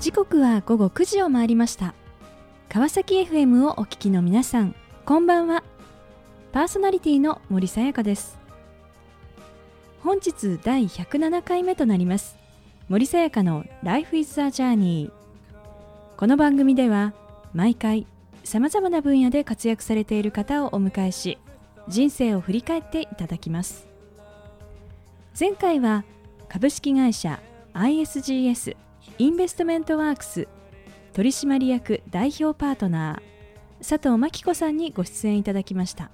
時刻は午後9時を回りました。川崎 FM をお聞きの皆さんこんばんは。パーソナリティの森さやかです。本日第107回目となります。森さやかの Life is a Journey この番組では毎回さまざまな分野で活躍されている方をお迎えし人生を振り返っていただきます。前回は株式会社 ISGS インベストメントワークス取締役代表パートナー佐藤真紀子さんにご出演いただきました。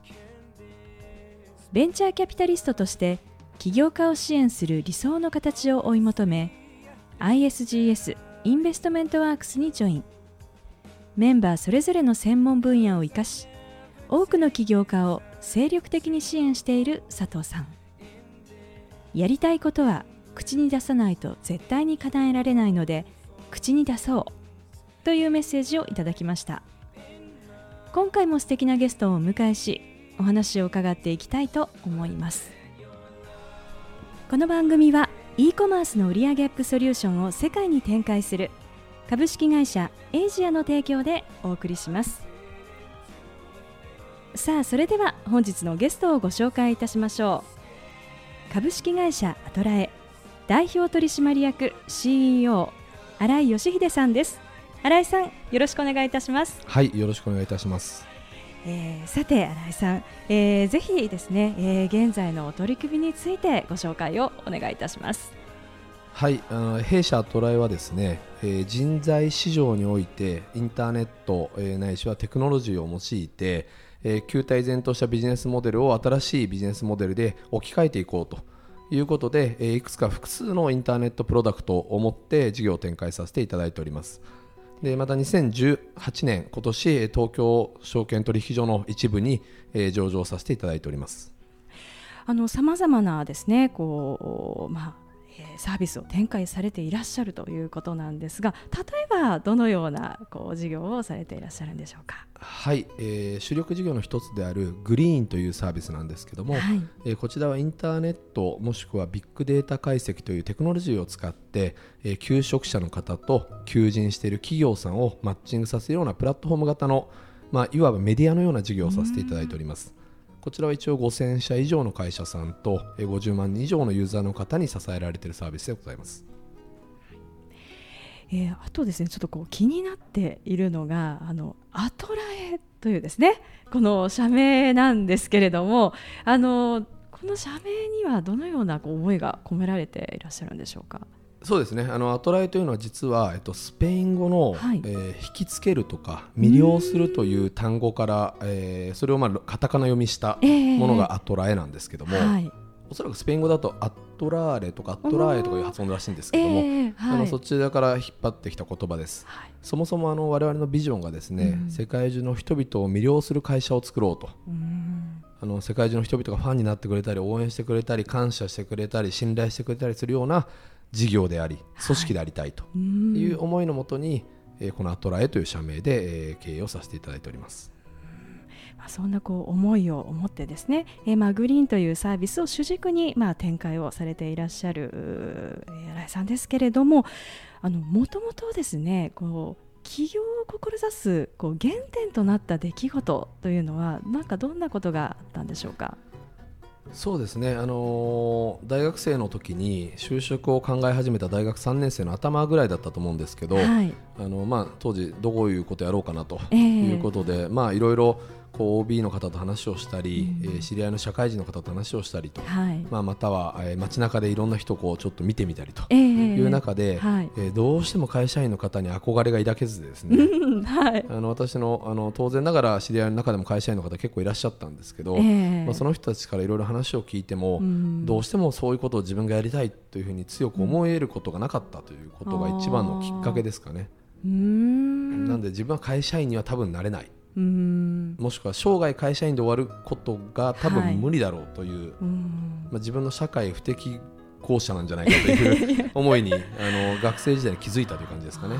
ベンチャーキャピタリストとして起業家を支援する理想の形を追い求め ISGS インベストメントワークスにジョイン。メンバーそれぞれの専門分野を生かし多くの起業家を精力的に支援している佐藤さん。やりたいことは口に出さないと絶対に叶えられないので口に出そうというメッセージをいただきました。今回も素敵なゲストをお迎えしお話を伺っていきたいと思います。この番組は e コマースの売上アップソリューションを世界に展開する株式会社エイジアの提供でお送りします。さあそれでは本日のゲストをご紹介いたしましょう。株式会社アトラエ。代表取締役 CEO 新井義秀さんです。新井さんよろしくお願いいたします。はいよろしくお願いいたします。えー、さて新井さん、えー、ぜひですね、えー、現在の取り組みについてご紹介をお願いいたします。はいあの弊社アトライはですね、えー、人材市場においてインターネット、えー、ないしはテクノロジーを用いて、えー、球体前としたビジネスモデルを新しいビジネスモデルで置き換えていこうということで、えいくつか複数のインターネットプロダクトを持って事業を展開させていただいております。でまた2018年、今年東京証券取引所の一部に、え上場させていただいております。さまざまなですねこう、まあ、サービスを展開されていらっしゃるということなんですが例えばどのようなこう事業をされていらっしゃるんでしょうか？はい、えー、主力事業の一つであるグリーンというサービスなんですけども、はい、えー、こちらはインターネットもしくはビッグデータ解析というテクノロジーを使って、えー、求職者の方と求人している企業さんをマッチングさせるようなプラットフォーム型の、まあ、いわばメディアのような事業をさせていただいております。こちらは一応5000社以上の会社さんと50万人以上のユーザーの方に支えられているサービスでございます。えー、あとですねちょっとこう気になっているのがあのアトラエというですねこの社名なんですけれどもあのこの社名にはどのようなこう思いが込められていらっしゃるんでしょうか？そうですね。あのアトライというのは実は、えっと、スペイン語の、はい、えー、引きつけるとか魅了するという単語から、えー、それを、まあ、カタカナ読みしたものがアトラエなんですけども、えーはい、おそらくスペイン語だとアットラーレとかアットラーエとかいう発音らしいんですけども、えーはい、あのそちらから引っ張ってきた言葉です、はい、そもそもあの我々のビジョンがですね、うん、世界中の人々を魅了する会社を作ろうと、うん、あの世界中の人々がファンになってくれたり応援してくれたり感謝してくれたり信頼してくれたりするような事業であり組織でありたいという思いのもとに、えこのアトラエという社名で、え経営をさせていただいております。まあ、そんなこう思いを持ってですね、えー、まあグリーンというサービスを主軸にまあ展開をされていらっしゃる新井さんですけれどももともとですねこう起業を志すこう原点となった出来事というのはなんかどんなことがあったんでしょうか？そうですね、あのー、大学生の時に就職を考え始めた大学3年生の頭ぐらいだったと思うんですけど、はい、あのまあ、当時どういうことやろうかなということで、えー、まあ、いろいろこう OB の方と話をしたり、うん、えー、知り合いの社会人の方と話をしたりと、はい、まあ、または、えー、街中でいろんな人をこうちょっと見てみたりという中で、えーはい、えー、どうしても会社員の方に憧れが抱けずですね、はい、あの私のあの当然ながら知り合いの中でも会社員の方結構いらっしゃったんですけど、えー、まあ、その人たちからいろいろ話を聞いても、うん、どうしてもそういうことを自分がやりたいというふうに強く思えることがなかったということが一番のきっかけですかね。うん。なんで自分は会社員には多分なれないもしくは生涯会社員で終わることが多分無理だろうという、はい、まあ、自分の社会不適合者なんじゃないかという思いに あの学生時代に気づいたという感じですかね。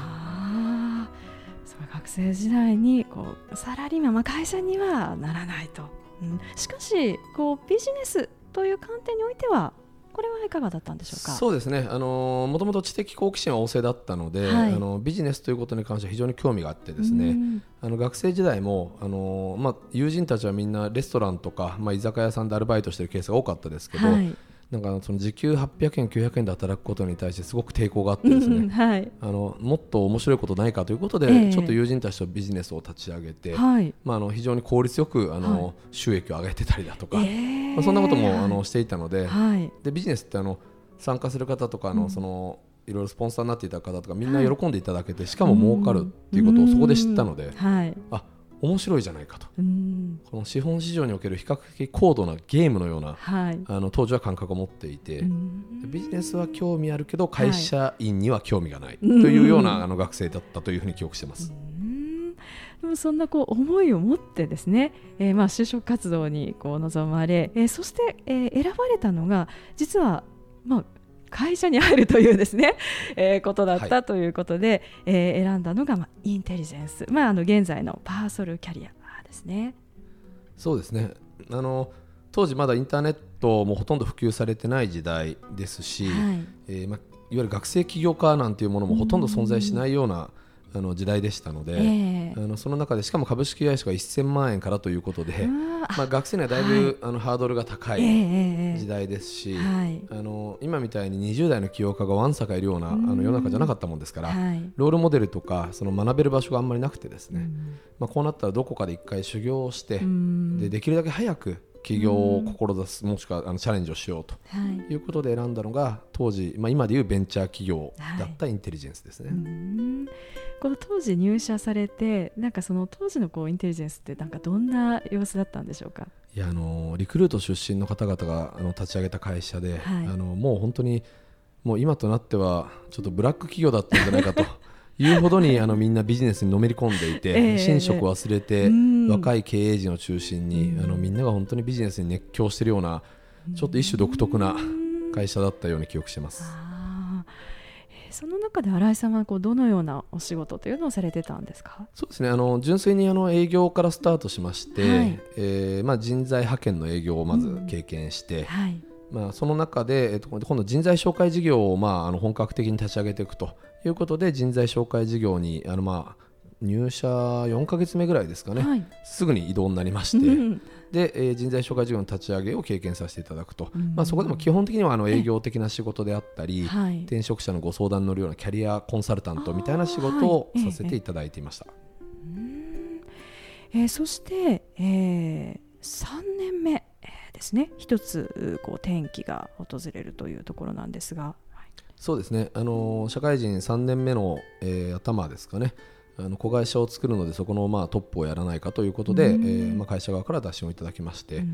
学生時代にこうサラリーマン、まあ、会社にはならないと、うん、しかしこうビジネスという観点においてはこれはいかがだったんでしょうか？そうですね、あのもともと知的好奇心は旺盛だったので、はい、あのビジネスということに関しては非常に興味があってですね、あの学生時代も、あのまあ、友人たちはみんなレストランとか、まあ、居酒屋さんでアルバイトしてるケースが多かったですけど、はいなんかその時給800円、900円で働くことに対してすごく抵抗があってですね、はい、あのもっと面白いことないかということで、えー、ちょっと友人たちとビジネスを立ち上げて、はい、まあ、あの非常に効率よくあの、はい、収益を上げてたりだとか、えー、まあ、そんなこともあのしていたので,、でビジネスってあの参加する方とかの、そのいろいろスポンサーになっていた方とかみんな喜んでいただけて、しかも儲かるっていうことをそこで知ったので、はい、あ面白いじゃないかと、この資本市場における比較的高度なゲームのような、はい、あの当時は感覚を持っていてビジネスは興味あるけど会社員には興味がない、というようなあの学生だったというふうに記憶してます。でもそんなこう思いを持ってですね、えー、まあ就職活動にこう臨まれ、えー、そして、えー、選ばれたのが実はまあ会社に入るというですね、えー、ことだったということで、はい、えー、選んだのが、まあ、インテリジェンス、まあ、あの現在のパーソルキャリアですね。そうですね。あの当時まだインターネットもほとんど普及されてない時代ですし、はい。えーまあ、いわゆる学生起業家なんていうものもほとんど存在しないような、あの時代でしたので、えー、あのその中でしかも株式会社が1000万円からということで、まあ、学生にはだいぶ、はい、あのハードルが高い時代ですし、えー、あの今みたいに20代の起業家がわんさかいるようなあの世の中じゃなかったもんですから、はい、ロールモデルとかその学べる場所があんまりなくてですね、まあ、こうなったらどこかで一回修行をしてでできるだけ早く起業を志す、もしくはあのチャレンジをしようとい。うことで選んだのが当時、まあ、今でいうベンチャー企業だったインテリジェンスですね。はい、この当時入社されてなんかその当時のこうインテリジェンスってなんかどんな様子だったんでしょうか？いやあのリクルート出身の方々があの立ち上げた会社で、はい、あのもう本当にもう今となってはちょっとブラック企業だったんじゃないかと いうほどにあのみんなビジネスにのめり込んでいて、えー、寝食忘れて、若い経営陣を中心に、あのみんなが本当にビジネスに熱狂しているようなちょっと一種独特な会社だったように記憶してます。その中で新井さんはこうどのようなお仕事というのをされてたんですか？そうですね。あの純粋にあの営業からスタートしまして、はい、えー、まあ、人材派遣の営業をまず経験して、うんはい、まあ、その中で、えっと、今度人材紹介事業を、まあ、あの本格的に立ち上げていくということで人材紹介事業にあの、まあ、入社4か月目ぐらいですかね、はい、すぐに異動になりまして、で、えー、人材紹介事業の立ち上げを経験させていただくと、うん、まあ、そこでも基本的にはあの営業的な仕事であったり、はい、転職者のご相談に乗るようなキャリアコンサルタントみたいな仕事をさせていただいていました。えー、そして、えー、3年目ですね。一つこう転機が訪れるというところなんですが。そうですね、あの社会人3年目の、えー、頭ですかね、あの子会社を作るのでそこのまあトップをやらないかということで、えー、まあ、会社側から打診をいただきまして、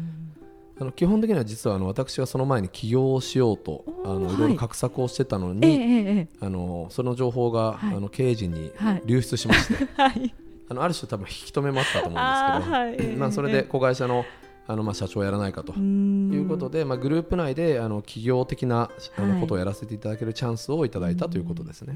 あの基本的には実はあの私はその前に起業をしようとあのい。ろいろ画策をしてたのに、あのその情報が、はい、あの経営陣に流出しまして、はい、あのある種多分引き止めもあったと思うんですけど、まあ、それで子会社のあのまあ社長をやらないかということで、まあ、グループ内であの企業的なあのことをやらせていただけるチャンスをいただいたということですね。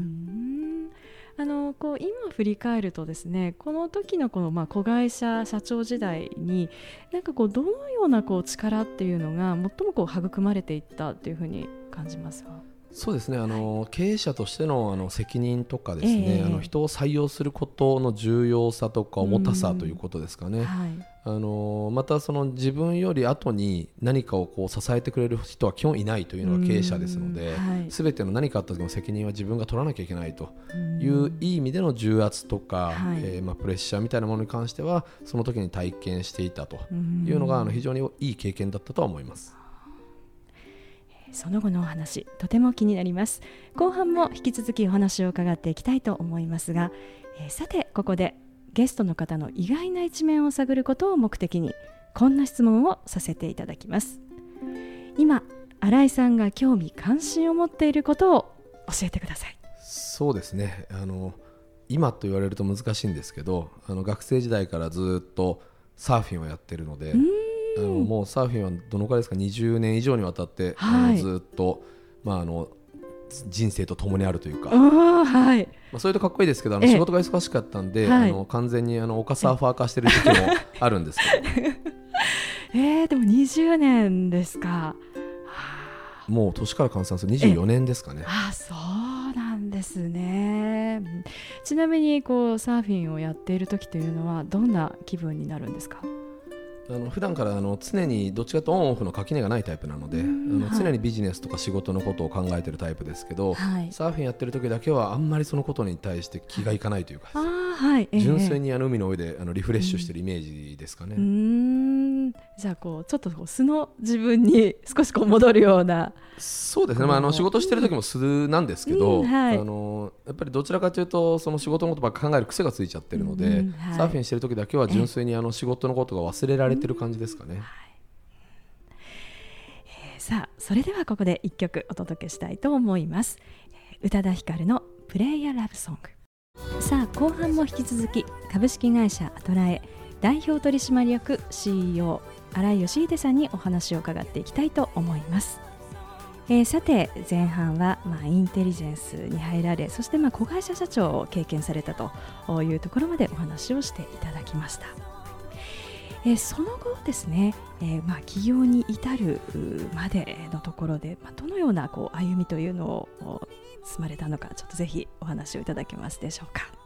あのこう今振り返るとですねこの時のこのまあ子会社社長時代になんかこうどのようなこう力っていうのが最もこう育まれていったっていうふうに感じますか？そうですね。あの、はい、経営者としてのあの責任とかですね、えー、あの人を採用することの重要さとか重たさということですかね、はい、あのまたその自分より後に何かをこう支えてくれる人は基本いないというのが経営者ですので、す、べ、ての何かあった時の責任は自分が取らなきゃいけないと。いういい意味での重圧とか、はい、えー、まあ、プレッシャーみたいなものに関してはその時に体験していたというのがあの非常にいい経験だったとは思います。その後のお話とても気になります。後半も引き続きお話を伺っていきたいと思いますが、えー、さてここでゲストの方の意外な一面を探ることを目的にこんな質問をさせていただきます。今新井さんが興味関心を持っていることを教えてください。そうですね。あの今と言われると難しいんですけどあの学生時代からずっとサーフィンをやってるのであのもうサーフィンはどのくらいですか？20年以上にわたって、はい、あのずっと、まあ、あの人生と共にあるというか、はい、まあ、それとかっこいいですけどあの仕事が忙しかったんで、あの完全にあの丘サーファー化してる時期もあるんですけど。えー、でも20年ですか。もう年から換算する。24年ですかね。あそうなんですね。ちなみにこうサーフィンをやっている時というのはどんな気分になるんですか？あの普段からあの常にどっちかとオンオフの垣根がないタイプなので、あの常にビジネスとか仕事のことを考えているタイプですけど、はい、サーフィンやってる時だけはあんまりそのことに対して気がいかないというか、はい、純粋にあの海の上であのリフレッシュしてるイメージですかね。じゃあこうちょっと素の自分に少しこう戻るような。そうですね、まあ、あの仕事してる時も素なんですけど、うんはい、あのやっぱりどちらかというとその仕事のことばっか考える癖がついちゃってるので、うんはい、サーフィンしてる時だけは純粋にあの仕事のことが忘れられてる感じですかね。えー、さあそれではここで1曲お届けしたいと思います。宇多田ヒカルの「プレイヤーラブソング」さあ後半も引き続き株式会社アトラエ代表取締役 CEO 新井義秀さんにお話を伺っていきたいと思います。えー、さて前半は、まあ、インテリジェンスに入られそしてまあ子会社社長を経験されたというところまでお話をしていただきました。えー、その後ですね、えー、まあ起業に至るまでのところで、まあ、どのようなこう歩みというのを進まれたのかちょっとぜひお話をいただけますでしょうか。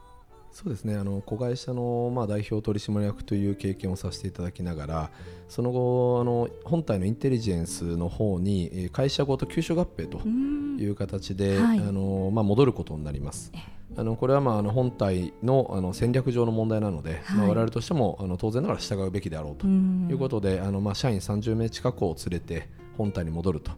そうですね。あの子会社の、まあ、代表取締役という経験をさせていただきながらその後あの本体のインテリジェンスの方に会社ごと吸収合併という形で、はい、あのまあ、戻ることになります。あのこれはまああの本体のあの戦略上の問題なので、はい、まあ、我々としてもあの当然ながら従うべきであろうということであのまあ社員30名近くを連れて本体に戻ると、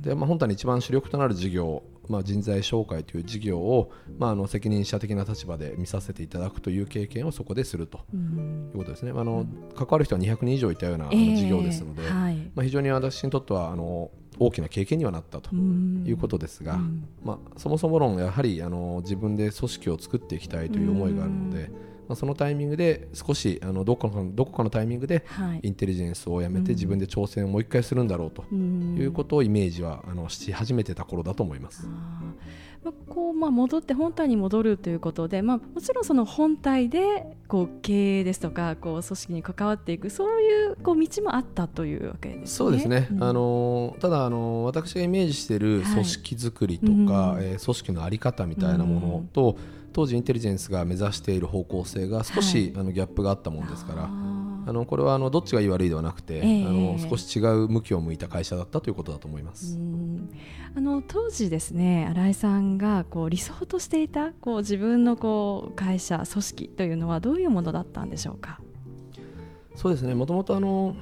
でまあ、本体に一番主力となる事業まあ、人材紹介という事業を、まあ、あの責任者的な立場で見させていただくという経験をそこでするということですね、あの関わる人は200人以上いたような、事業ですので、はい、まあ、非常に私にとってはあの大きな経験にはなったということですが、まあ、そもそも論やはりあの自分で組織を作っていきたいという思いがあるので。まあ、そのタイミングで少しあのどこかのどこかのタイミングでインテリジェンスをやめて自分で挑戦をもう一回するんだろうということをイメージはあのし始めてた頃だと思います。まあ、こうまあ戻って本体に戻るということで、まあ、もちろんその本体でこう経営ですとかこう組織に関わっていくそういうこう道もあったというわけですね。そうですね、うん、あのただあの私がイメージしてい。る組織作りとか、はい、えー、組織の在り方みたいなものと、うん当時インテリジェンスが目指している方向性が少し、あのギャップがあったもんですからあのこれはあのどっちがいい悪いではなくて、えー、あの少し違う向きを向いた会社だったということだと思います。あの当時ですね新井さんがこう理想としていたこう自分のこう会社組織というのはどういうものだったんでしょうか？そうですね。もともとあの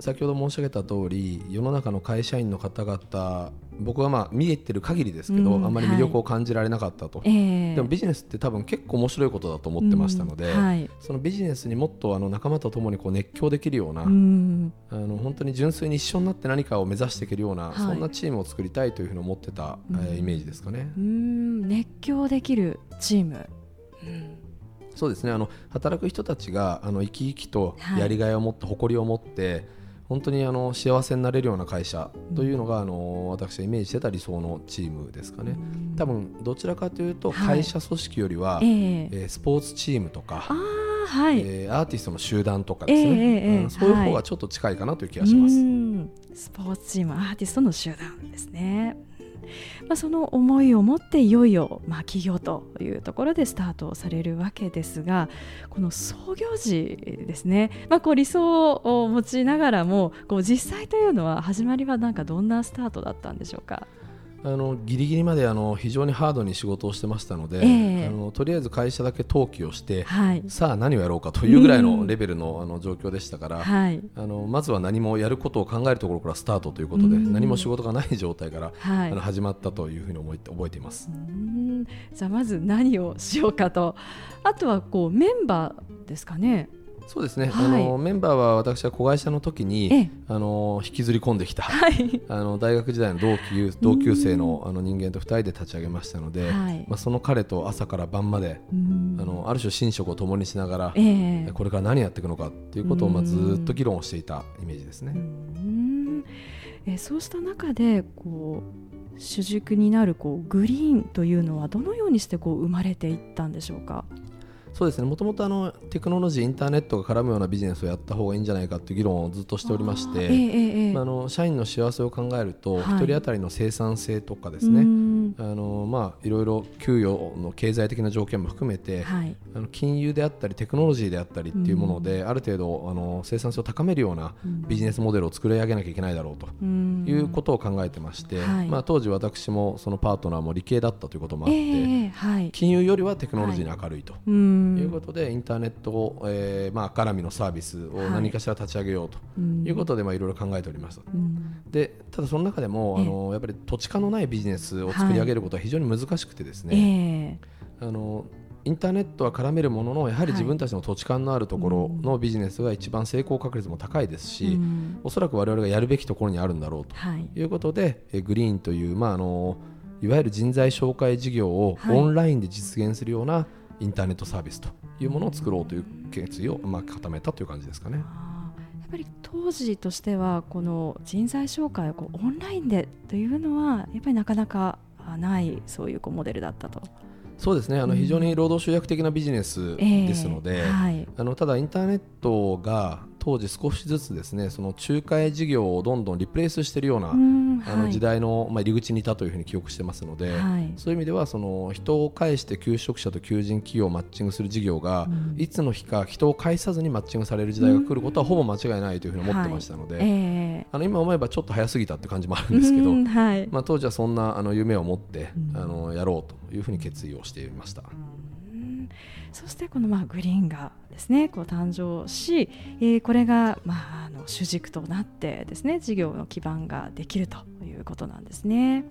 先ほど申し上げた通り世の中の会社員の方々僕はまあ見えてる限りですけど、うん、あんまり魅力を感じられなかったと、はい、でもビジネスって多分結構面白いことだと思ってましたので、うんはい、そのビジネスにもっとあの仲間と共にこう熱狂できるような、うん、あの本当に純粋に一緒になって何かを目指していけるような、はい、そんなチームを作りたいというふうに思ってた、えー、イメージですかね。熱狂できるチーム、そうですね。あの働く人たちがあの生き生きとやりがいを持って、誇りを持って本当にあの幸せになれるような会社というのが、あの私がイメージしてた理想のチームですかね。多分どちらかというと会社組織よりは、はい、えー、スポーツチームとか。はい、えー、アーティストの集団とかですね、えーえー、そういう方がちょっと近いかなという気がします、はい、スポーツチームアーティストの集団ですねまあ、その思いを持っていよいよ、まあ、企業というところでスタートされるわけですがこの創業時ですね、まあ、こう理想を持ちながらもこう実際というのは始まりはなんかどんなスタートだったんでしょうか？あのギリギリまであの非常にハードに仕事をしてましたので、えー、あのとりあえず会社だけ登記をして、はい、さあ何をやろうかというぐらいのレベルの,、あの状況でしたから、はい、あのまずは何もやることを考えるところからスタートということで、何も仕事がない状態から、はい、あの始まったというふうに思って覚えています。じゃあまず何をしようかと。あとはこうメンバーですかねそうですね、はい、あのメンバーは私は子会社の時にあの引きずり込んできた、はい、あの大学時代の同級同級生のあの人間と2人で立ち上げましたので、はい、まあ、その彼と朝から晩まであのある種寝食を共にしながら、えー、これから何やっていくのかということをまあずっと議論をしていたイメージですね。えー、そうした中でこう主軸になるこうグリーンというのはどのようにしてこう生まれていったんでしょうか？そうですね。もともとあのテクノロジーインターネットが絡むようなビジネスをやった方がいいんじゃないかという議論をずっとしておりまして、えーえー、まあ、あの社員の幸せを考えると、はい、1人当たりの生産性とかですね。あの、まあ、いろいろ給与の経済的な条件も含めて、はい、あの金融であったりテクノロジーであったりっていうもので、ある程度あの生産性を高めるようなビジネスモデルを作り上げなきゃいけないだろうということを考えてまして、はい、まあ、当時私もそのパートナーも理系だったということもあって、えーはい、金融よりはテクノロジーに明るいということで、インターネットを、えーまあ、絡みのサービスを何かしら立ち上げようということで、まあ、いろいろ考えておりました。でただその中でもあのやっぱり土地勘のないビジネスを作り上げることは非常に難しくてですね、えー、あのインターネットは絡めるもののやはり自分たちの土地勘のあるところのビジネスが一番成功確率も高いですし、うん、おそらく我々がやるべきところにあるんだろうとい。うことで、はい、グリーンという、まあ、あのいわゆる人材紹介事業をオンラインで実現するようなインターネットサービスというものを作ろうという決意を、まあ、固めたという感じですかね。やっぱり当時としてはこの人材紹介をこうオンラインでというのはやっぱりなかなかないそういうこうモデルだったと。そうですねあの非常に労働集約的なビジネスですので、えーはい、あのただインターネットが当時少しずつですねその仲介事業をどんどんリプレイスしているような、うあの時代の、まあ、入り口にいたというふうに記憶してますので、はい、そういう意味ではその人を介して求職者と求人企業をマッチングする事業が、うん、いつの日か人を介さずにマッチングされる時代が来ることはほぼ間違いないというふうに思ってましたので、はい。えー、あの今思えばちょっと早すぎたって感じもあるんですけど、はい、まあ、当時はそんなあの夢を持って、あのやろうというふうに決意をしていました。そしてこのまあグリーンがですねこう誕生し、えー、これがまああの主軸となってですね事業の基盤ができるということなんですね。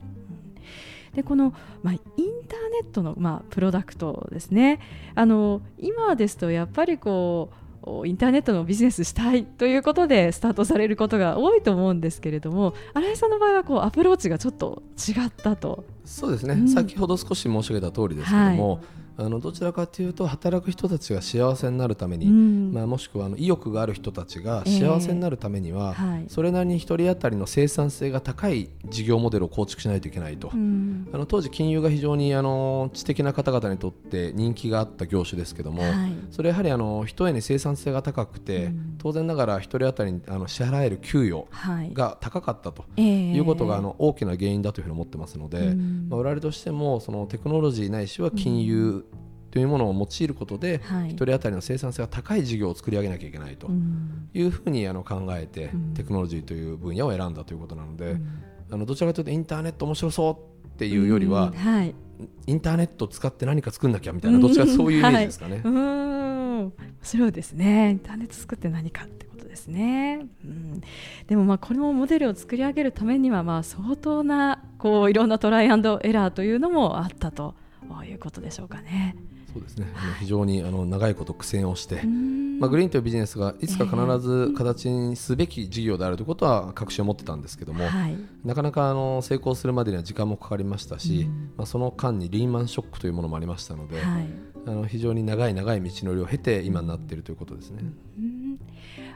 でこの、まあ、インターネットの、まあ、プロダクトですねあの今ですとやっぱりこうインターネットのビジネスしたいということでスタートされることが多いと思うんですけれども新井さんの場合はこうアプローチがちょっと違ったと。そうですね、うん、先ほど少し申し上げた通りですけども、はいあのどちらかというと働く人たちが幸せになるために、うん、まあ、もしくはあの意欲がある人たちが幸せになるためには、えーはい、それなりに1人当たりの生産性が高い事業モデルを構築しないといけないと、うん、あの当時金融が非常にあの知的な方々にとって人気があった業種ですけども、はい、それやはりあの人へに生産性が高くて、うん、当然ながら1人当たりにあの支払える給与が高かったということがあの大きな原因だというふうに思ってますので、まあ、我々としてもそのテクノロジーないしは金融、というものを用いることで、はい、1人当たりの生産性が高い事業を作り上げなきゃいけないというふうにあの考えて、うん、テクノロジーという分野を選んだということなので、うん、あのどちらかというとインターネット面白そうっていうよりは、うん。はい、インターネットを使って何か作んなきゃみたいなどっちかそういうイメージですかね。はい、面白いですね。インターネット作って何かってことですね、うん、でもまあこのモデルを作り上げるためにはまあ相当なこういろんなトライアンドエラーというのもあったということでしょうかね。そうですね、非常にあの長いこと苦戦をして、まあ、グリーンというビジネスがいつか必ず形にすべき事業であるということは確信を持ってたんですけども、はい、なかなかあの成功するまでには時間もかかりましたし、まあ、その間にリーマンショックというものもありましたので、はい、あの非常に長い長い道のりを経て今になっているということですね。うん。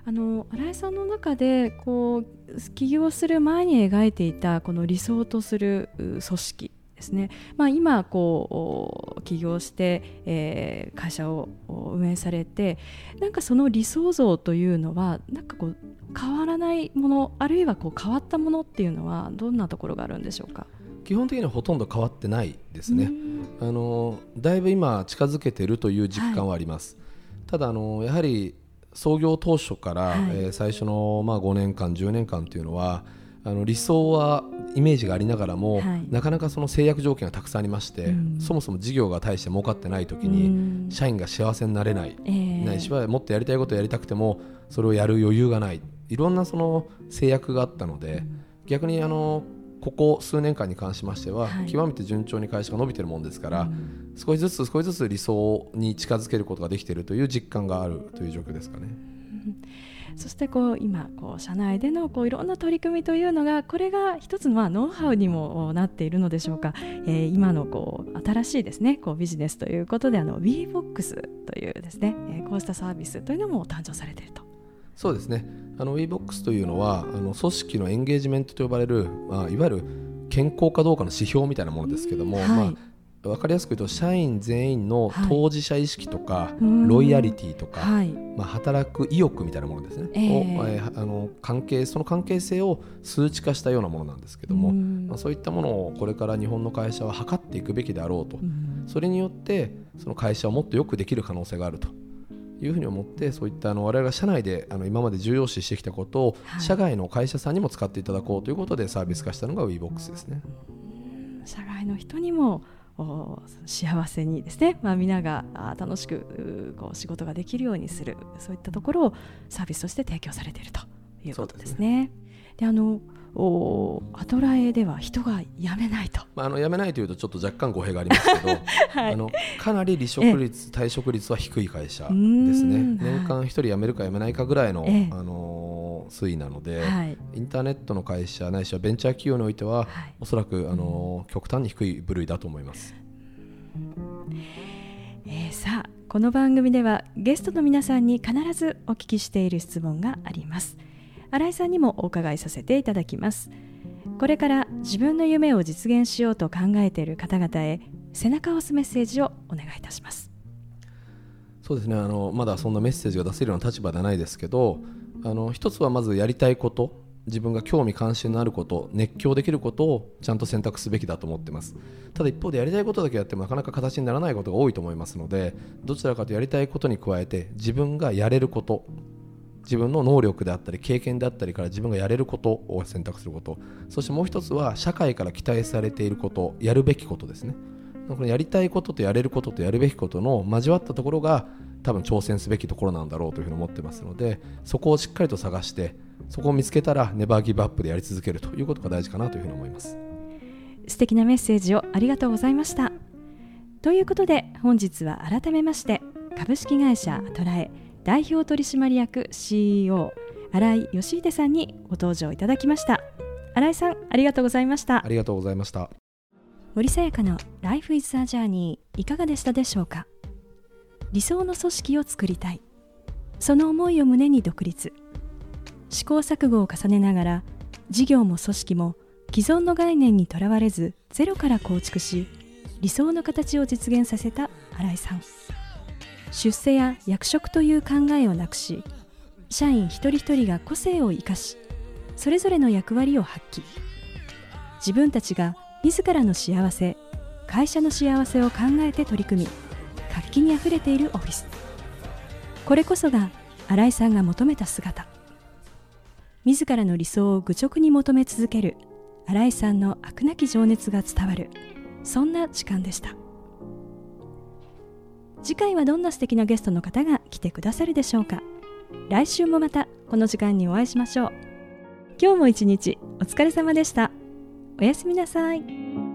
あの新井さんの中でこう起業する前に描いていたこの理想とする組織ですね、まあ、今こう起業して、えー、会社を運営されてなんかその理想像というのはなんかこう変わらないものあるいはこう変わったものっていうのはどんなところがあるんでしょうか？基本的にはほとんど変わってないですね。あのだいぶ今近づけているという実感はあります。はい、ただあのやはり創業当初から、はい、えー、最初のまあ5年間10年間というのはあの理想はイメージがありながらも、はい、なかなかその制約条件がたくさんありまして、うん、そもそも事業が大して儲かってない時に、社員が幸せになれない、えー、ないしはもっとやりたいことをやりたくてもそれをやる余裕がない。いろんなその制約があったので、うん、逆にあのここ数年間に関しましては、はい、極めて順調に会社が伸びているもんですから、うん、少しずつ少しずつ理想に近づけることができているという実感があるという状況ですかね。そしてこう今こう社内でのこういろんな取り組みというのがこれが一つのまあノウハウにもなっているのでしょうか、えー、今のこう新しいですねこうビジネスということであの WeBox というですね、えー、こうしたサービスというのも誕生されていると。そうですねあの WeBox というのはあの組織のエンゲージメントと呼ばれる、まあ、いわゆる健康かどうかの指標みたいなものですけども、はい、まあ分かりやすく言うと社員全員の当事者意識とか、はい、ロイヤリティとか、はい、まあ、働く意欲みたいなものですね、えー、をえー、あの関係その関係性を数値化したようなものなんですけども、まあ、そういったものをこれから日本の会社は測っていくべきであろうと。それによってその会社をもっとよくできる可能性があるというふうに思ってそういったあの我々が社内であの今まで重要視してきたことを、社外の会社さんにも使っていただこうということでサービス化したのが WeBox ですね。社外の人にも幸せにですね、まあ、皆が楽しくこう仕事ができるようにするそういったところをサービスとして提供されているということですね。で、ね、あのおアトラエでは人が辞めないと、まあ、あの辞めないというとちょっと若干語弊がありますけど、はい、あのかなり離職率退職率は低い会社ですね。年間1人辞めるか辞めないかぐらいの、あの推移なので、はい、インターネットの会社ないしはベンチャー企業においては、はい、おそらくあの極端に低い部類だと思います。えー、さあこの番組ではゲストの皆さんに必ずお聞きしている質問があります。新井さんにもお伺いさせていただきます。これから自分の夢を実現しようと考えている方々へ背中を押すメッセージをお願いいたします。そうですね。あのまだそんなメッセージが出せるような立場ではないですけどあの一つはまずやりたいこと自分が興味関心のあること熱狂できることをちゃんと選択すべきだと思ってます。ただ一方でやりたいことだけやってもなかなか形にならないことが多いと思いますのでどちらかとやりたいことに加えて自分がやれること自分の能力であったり経験であったりから自分がやれることを選択すること。そしてもう一つは社会から期待されていることやるべきことですね。このやりたいこととやれることとやるべきことの交わったところが多分挑戦すべきところなんだろうというふうに思ってますのでそこをしっかりと探してそこを見つけたらネバーギブアップでやり続けるということが大事かなというふうに思います。素敵なメッセージをありがとうございました。ということで本日は改めまして株式会社トラエ代表取締役 CEO 新井義秀さんにご登場いただきました。新井さんありがとうございました。ありがとうございました。森さやかの Life is a Journey いかがでしたでしょうか？理想の組織を作りたい。その思いを胸に独立。試行錯誤を重ねながら事業も組織も既存の概念にとらわれずゼロから構築し理想の形を実現させた新井さん出世や役職という考えをなくし社員一人一人が個性を生かしそれぞれの役割を発揮。自分たちが自らの幸せ会社の幸せを考えて取り組み活気にあふれているオフィス。これこそが新井さんが求めた姿。自らの理想を愚直に求め続ける新井さんの飽くなき情熱が伝わるそんな時間でした。次回はどんな素敵なゲストの方が来てくださるでしょうか。来週もまたこの時間にお会いしましょう。今日も一日お疲れ様でした。おやすみなさい。